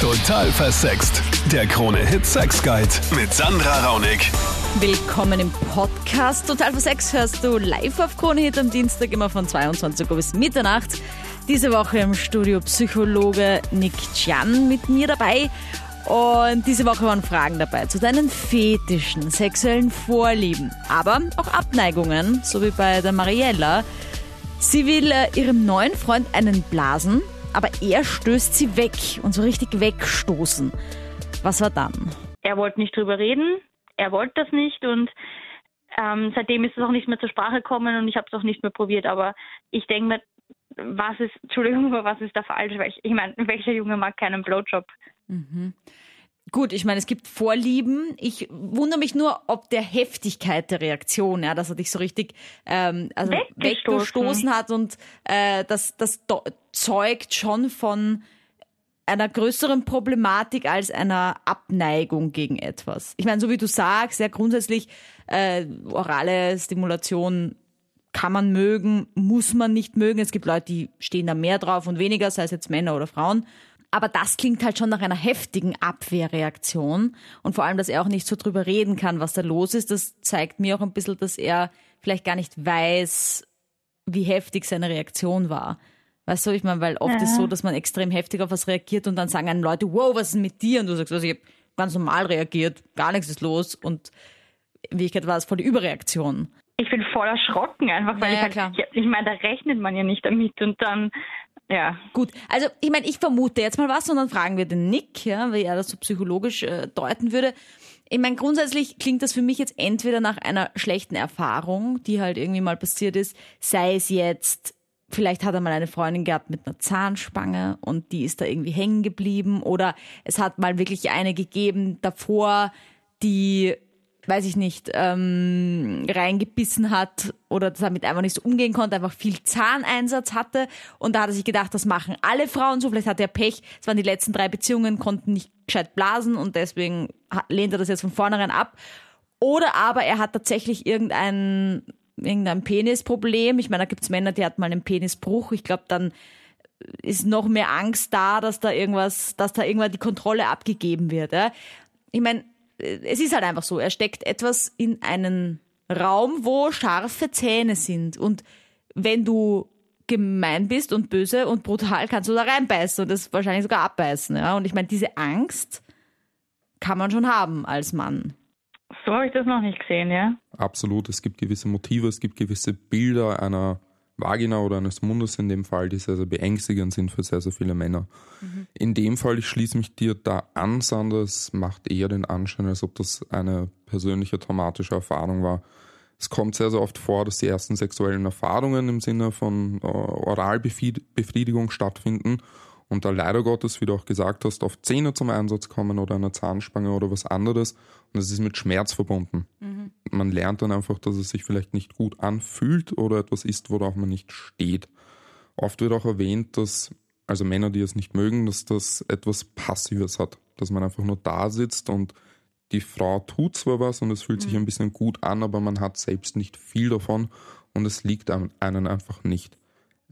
Total versext. Der Krone-Hit Sex Guide mit Sandra Raunig. Willkommen im Podcast. Total für Sex hörst du live auf Krone Hit am Dienstag immer von 22 Uhr bis Mitternacht. Diese Woche im Studio Psychologe Nick Chan mit mir dabei. Und diese Woche waren Fragen dabei zu deinen Fetischen, sexuellen Vorlieben, aber auch Abneigungen, so wie bei der Mariella. Sie will äh, ihrem neuen Freund einen blasen, aber er stößt sie weg und so richtig wegstoßen. Was war dann? Er wollte nicht drüber reden, er wollte das nicht und ähm, seitdem ist es auch nicht mehr zur Sprache gekommen und ich habe es auch nicht mehr probiert. Aber ich denke mir, was ist, Entschuldigung, was ist da falsch? Ich, ich meine, welcher Junge mag keinen Blowjob? Gut, ich meine, es gibt Vorlieben. Ich wundere mich nur, ob der Heftigkeit der Reaktion, ja, dass er dich so richtig ähm, also Weggestoßen. weggestoßen hat und äh, das, das zeugt schon von einer größeren Problematik als einer Abneigung gegen etwas. Ich meine, so wie du sagst, ja grundsätzlich äh, orale Stimulation kann man mögen, muss man nicht mögen. Es gibt Leute, die stehen da mehr drauf und weniger, sei es jetzt Männer oder Frauen. Aber das klingt halt schon nach einer heftigen Abwehrreaktion. Und vor allem, dass er auch nicht so drüber reden kann, was da los ist, das zeigt mir auch ein bisschen, dass er vielleicht gar nicht weiß, wie heftig seine Reaktion war. Weißt du, ich meine, weil oft ist so, dass man extrem heftig auf was reagiert und dann sagen einem Leute, wow, was ist denn mit dir? Und du sagst, also ich habe ganz normal reagiert, gar nichts ist los. Und in Wirklichkeit war es voll die Überreaktion. Ich bin voll erschrocken einfach, weil Ja, ich ja, halt, klar. ja, ich meine, da rechnet man ja nicht damit und dann, ja. Gut, also ich meine, ich vermute jetzt mal was und dann fragen wir den Nick, ja, wie er das so psychologisch äh, deuten würde. Ich meine, grundsätzlich klingt das für mich jetzt entweder nach einer schlechten Erfahrung, die halt irgendwie mal passiert ist, sei es jetzt, vielleicht hat er mal eine Freundin gehabt mit einer Zahnspange und die ist da irgendwie hängen geblieben oder es hat mal wirklich eine gegeben davor, die weiß ich nicht, ähm, reingebissen hat oder damit einfach nicht so umgehen konnte, einfach viel Zahneinsatz hatte. Und da hat er sich gedacht, das machen alle Frauen so. Vielleicht hat er Pech. Es waren die letzten drei Beziehungen, konnten nicht gescheit blasen und deswegen lehnt er das jetzt von vornherein ab. Oder aber er hat tatsächlich irgendein, irgendein Penisproblem. Ich meine, da gibt's Männer, die hatten mal einen Penisbruch. Ich glaube, dann ist noch mehr Angst da, dass da irgendwas, dass da irgendwann die Kontrolle abgegeben wird. Ja? Ich meine, es ist halt einfach so, er steckt etwas in einen Raum, wo scharfe Zähne sind. Und wenn du gemein bist und böse und brutal, kannst du da reinbeißen und das wahrscheinlich sogar abbeißen. Ja? Und ich meine, diese Angst kann man schon haben als Mann. So habe ich das noch nicht gesehen, ja. Absolut, es gibt gewisse Motive, es gibt gewisse Bilder einer Vagina oder eines Mundes in dem Fall, die sehr, sehr beängstigend sind für sehr, sehr viele Männer. In dem Fall, ich schließe mich dir da an, Sander, es macht eher den Anschein, als ob das eine persönliche traumatische Erfahrung war. Es kommt sehr, sehr oft vor, dass die ersten sexuellen Erfahrungen im Sinne von äh, Oralbefriedigung stattfinden und da leider Gottes, wie du auch gesagt hast, oft Zähne zum Einsatz kommen oder eine Zahnspange oder was anderes und es ist mit Schmerz verbunden. Man lernt dann einfach, dass es sich vielleicht nicht gut anfühlt oder etwas ist, worauf man nicht steht. Oft wird auch erwähnt, dass, also Männer, die es nicht mögen, dass das etwas Passives hat, dass man einfach nur da sitzt und die Frau tut zwar was und es fühlt sich ein bisschen gut an, aber man hat selbst nicht viel davon und es liegt einem einfach nicht.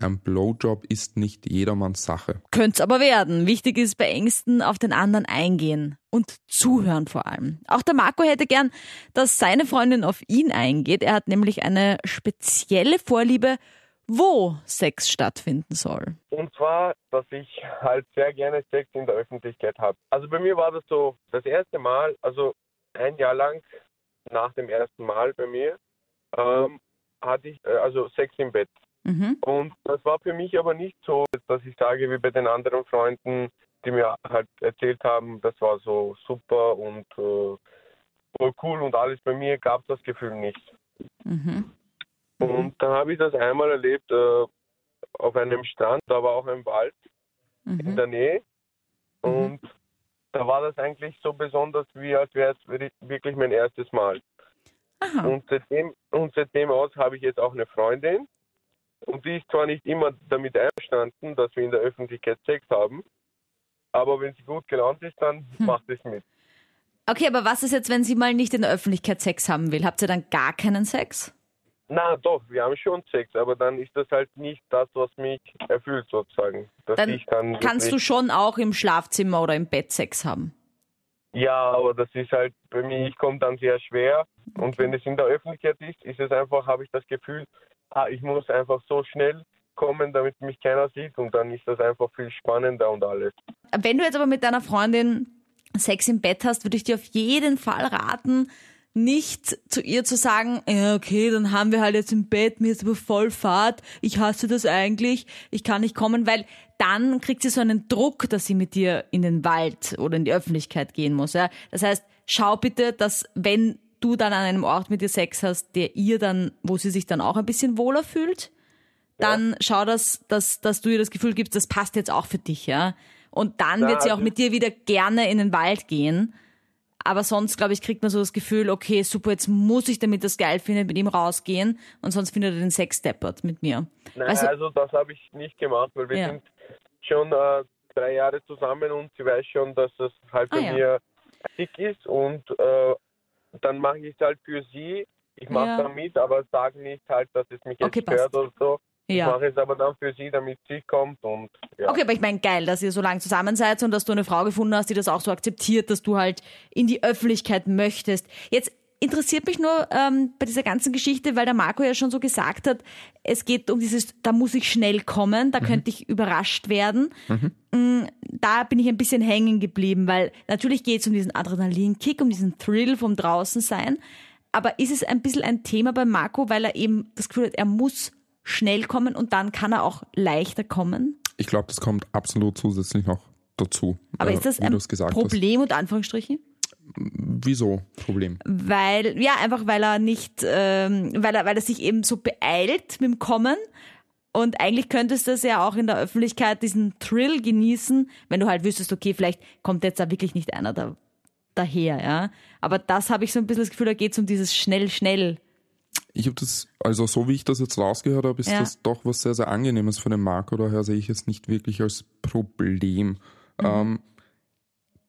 Ein Blowjob ist nicht jedermanns Sache. Könnte es aber werden. Wichtig ist bei Ängsten auf den anderen eingehen und zuhören vor allem. Auch der Marco hätte gern, dass seine Freundin auf ihn eingeht. Er hat nämlich eine spezielle Vorliebe, wo Sex stattfinden soll. Und zwar, dass ich halt sehr gerne Sex in der Öffentlichkeit habe. Also bei mir war das so, das erste Mal, also ein Jahr lang nach dem ersten Mal bei mir, ähm, hatte ich äh, also Sex im Bett. Mhm. Und das war für mich aber nicht so, dass ich sage, wie bei den anderen Freunden, die mir halt erzählt haben, das war so super und äh, voll cool und alles. Bei mir gab es das Gefühl nicht. Mhm. Und dann habe ich das einmal erlebt äh, auf einem Strand, da war auch ein Wald in Mhm. der Nähe. Und da war das eigentlich so besonders, wie als wäre es wi- wirklich mein erstes Mal. Aha. Und seitdem, und seitdem aus habe ich jetzt auch eine Freundin. Und die ist zwar nicht immer damit einverstanden, dass wir in der Öffentlichkeit Sex haben, aber wenn sie gut gelaunt ist, dann macht es mit. Okay, aber was ist jetzt, wenn sie mal nicht in der Öffentlichkeit Sex haben will? Habt ihr dann gar keinen Sex? Na doch, wir haben schon Sex, aber dann ist das halt nicht das, was mich erfüllt sozusagen. Dass Dann kann kannst du schon auch im Schlafzimmer oder im Bett Sex haben. Ja, aber das ist halt bei mir, ich komme dann sehr schwer. Und wenn es in der Öffentlichkeit ist, ist es einfach, habe ich das Gefühl, ah, ich muss einfach so schnell kommen, damit mich keiner sieht. Und dann ist das einfach viel spannender und alles. Wenn du jetzt aber mit deiner Freundin Sex im Bett hast, würde ich dir auf jeden Fall raten, nicht zu ihr zu sagen, okay, dann haben wir halt jetzt im Bett, mir ist aber voll Fahrt, ich hasse das eigentlich, ich kann nicht kommen, weil dann kriegt sie so einen Druck, dass sie mit dir in den Wald oder in die Öffentlichkeit gehen muss. Ja? Das heißt, schau bitte, dass wenn du dann an einem Ort mit ihr Sex hast, der ihr dann, wo sie sich dann auch ein bisschen wohler fühlt, dann schau, dass, dass, dass du ihr das Gefühl gibst, das passt jetzt auch für dich, ja. Und dann Na, wird sie auch also- mit dir wieder gerne in den Wald gehen. Aber sonst, glaube ich, kriegt man so das Gefühl, okay, super, jetzt muss ich, damit das geil findet, mit ihm rausgehen und sonst findet er den Sex deppert mit mir. Nein, du- also das habe ich nicht gemacht, weil wir Ja. sind schon äh, drei Jahre zusammen und sie weiß schon, dass das halt Ah, bei ja. mir dick ist und äh, dann mache ich es halt für sie. Ich mache Ja. da mit, aber sage nicht halt, dass es mich jetzt Okay, stört passt. oder so. Ich Ja. mache es aber dann für sie, damit sie kommt und ja. Okay, aber ich meine, geil, dass ihr so lange zusammen seid und dass du eine Frau gefunden hast, die das auch so akzeptiert, dass du halt in die Öffentlichkeit möchtest. Jetzt interessiert mich nur ähm, bei dieser ganzen Geschichte, weil der Marco ja schon so gesagt hat, es geht um dieses, da muss ich schnell kommen, da könnte ich überrascht werden. Mm, Da bin ich ein bisschen hängen geblieben, weil natürlich geht es um diesen Adrenalinkick, um diesen Thrill vom Draußensein. Aber ist es ein bisschen ein Thema bei Marco, weil er eben das Gefühl hat, er muss schnell kommen und dann kann er auch leichter kommen? Ich glaube, das kommt absolut zusätzlich noch dazu. Aber äh, ist das ein Problem und Anführungsstrichen? Wieso Problem? Weil, ja, einfach weil er nicht, ähm, weil er, weil er sich eben so beeilt mit dem Kommen. Und eigentlich könntest du das ja auch in der Öffentlichkeit diesen Thrill genießen, wenn du halt wüsstest, okay, vielleicht kommt jetzt da wirklich nicht einer da, daher, ja. Aber das habe ich so ein bisschen das Gefühl, da geht es um dieses schnell, schnell. Ich habe das, also so wie ich das jetzt rausgehört habe, ist Ja. das doch was sehr, sehr Angenehmes für den Marco. Daher sehe ich es nicht wirklich als Problem. Ähm,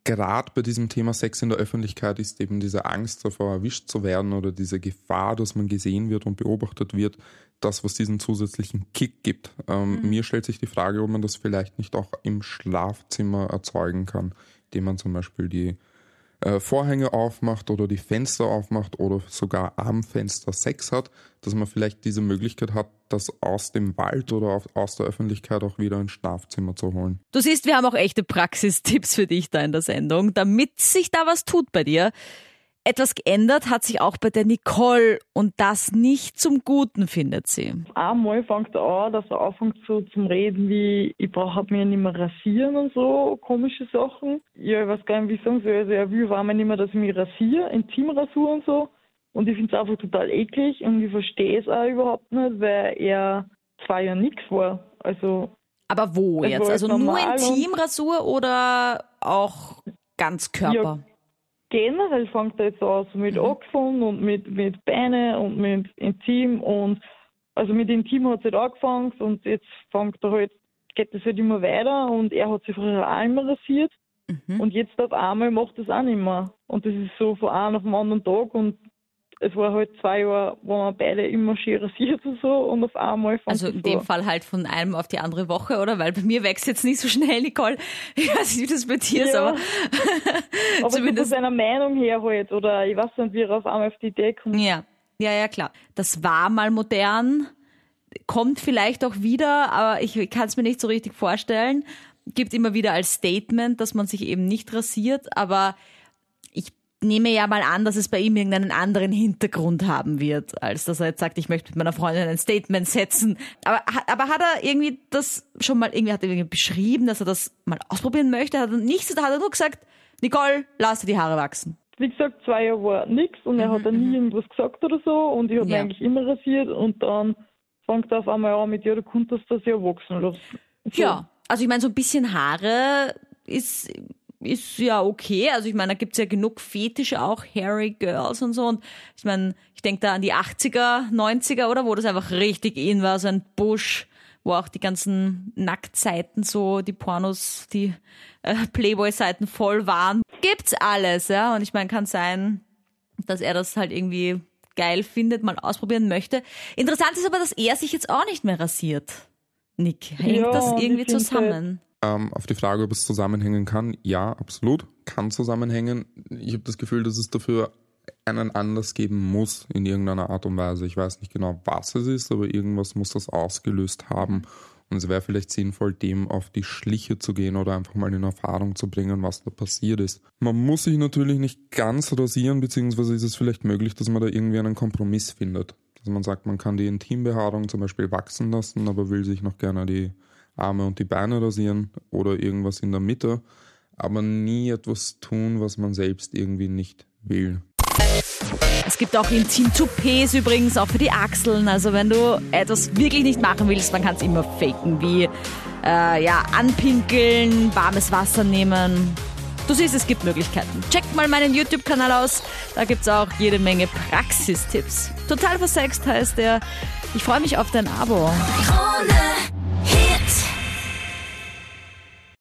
Gerade bei diesem Thema Sex in der Öffentlichkeit ist eben diese Angst davor, erwischt zu werden oder diese Gefahr, dass man gesehen wird und beobachtet wird, das, was diesen zusätzlichen Kick gibt. Ähm, Mir stellt sich die Frage, ob man das vielleicht nicht auch im Schlafzimmer erzeugen kann, indem man zum Beispiel die äh, Vorhänge aufmacht oder die Fenster aufmacht oder sogar am Fenster Sex hat, dass man vielleicht diese Möglichkeit hat, das aus dem Wald oder aus der Öffentlichkeit auch wieder ins Schlafzimmer zu holen. Du siehst, wir haben auch echte Praxistipps für dich da in der Sendung, damit sich da was tut bei dir. Etwas geändert hat sich auch bei der Nicole und das nicht zum Guten, findet sie. Einmal fängt er an, dass er anfängt so zum Reden wie, ich brauche halt mich nicht mehr rasieren und so, komische Sachen. Ja, ich weiß gar nicht, wie ich sagen soll. Also er will einmal nicht mehr, dass ich mich rasiere, Intimrasur und so. Und ich finde es einfach total eklig und ich verstehe es auch überhaupt nicht, weil er zwei Jahre nichts war. Also Aber wo jetzt? war Also nur Intimrasur oder auch Ganzkörper? Generell fängt er jetzt an, so mit Mhm. Achseln und mit, mit Beine und mit Intim und also mit Intim hat es halt angefangen und jetzt fängt er halt, geht es halt immer weiter und er hat sich früher auch immer rasiert Mhm. und jetzt auf einmal macht es auch nicht mehr. Und das ist so von einem auf den anderen Tag und es war halt zwei Jahre, wo wir beide immer schön rasiert und so und auf einmal fängt Also in dem so. Fall halt von einem auf die andere Woche, oder? Weil bei mir wächst jetzt nicht so schnell, Nicole. Ich weiß nicht, wie das bei dir ist, Ja. aber Aber so von zumindest. seiner Meinung her halt oder ich weiß nicht, wie er auf einmal auf die Idee kommt. Ja, ja, ja, klar. Das war mal modern, kommt vielleicht auch wieder, aber ich kann es mir nicht so richtig vorstellen. Gibt immer wieder als Statement, dass man sich eben nicht rasiert, aber nehme ja mal an, dass es bei ihm irgendeinen anderen Hintergrund haben wird, als dass er jetzt sagt, ich möchte mit meiner Freundin ein Statement setzen. Aber, hat- aber hat er irgendwie das schon mal irgendwie, hat er irgendwie beschrieben, dass er das mal ausprobieren möchte? Hat er nichts, da hat er nur gesagt, Nicole, lass dir die Haare wachsen. wie gesagt, zwei Jahre war nichts und er hat dann nie irgendwas gesagt oder so und ich habe Mhm, Ja. eigentlich immer rasiert und dann fängt er auf einmal an mit, ja, du konntest das ja wachsen lassen. So. Ja, also ich meine, so ein bisschen Haare ist, ist ja okay. Also ich meine, da gibt's ja genug Fetische auch, Hairy Girls und so. Und ich meine, ich denke da an die 80er, 90er, oder? Wo das einfach richtig in war, so ein Busch, wo auch die ganzen Nacktseiten so, die Pornos, die äh, Playboy-Seiten voll waren. Gibt's alles, ja. Und ich meine, kann sein, dass er das halt irgendwie geil findet, mal ausprobieren möchte. Interessant ist aber, dass er sich jetzt auch nicht mehr rasiert. Nick, hängt Ja, das irgendwie zusammen? Ähm, auf die Frage, ob es zusammenhängen kann, ja, absolut, kann zusammenhängen. Ich habe das Gefühl, dass es dafür einen Anlass geben muss in irgendeiner Art und Weise. Ich weiß nicht genau, was es ist, aber irgendwas muss das ausgelöst haben. Und es wäre vielleicht sinnvoll, dem auf die Schliche zu gehen oder einfach mal in Erfahrung zu bringen, was da passiert ist. Man muss sich natürlich nicht ganz rasieren, beziehungsweise ist es vielleicht möglich, dass man da irgendwie einen Kompromiss findet. Dass man sagt, man kann die Intimbehaarung zum Beispiel wachsen lassen, aber will sich noch gerne die Arme und die Beine rasieren oder irgendwas in der Mitte, aber nie etwas tun, was man selbst irgendwie nicht will. Es gibt auch Intim-Toupets übrigens, auch für die Achseln. Also wenn du etwas wirklich nicht machen willst, dann kannst du immer faken, wie äh, ja, anpinkeln, warmes Wasser nehmen. Du siehst, es gibt Möglichkeiten. Checkt mal meinen YouTube-Kanal aus, da gibt's auch jede Menge Praxistipps. Total versext heißt der. Ich freue mich auf dein Abo. Krone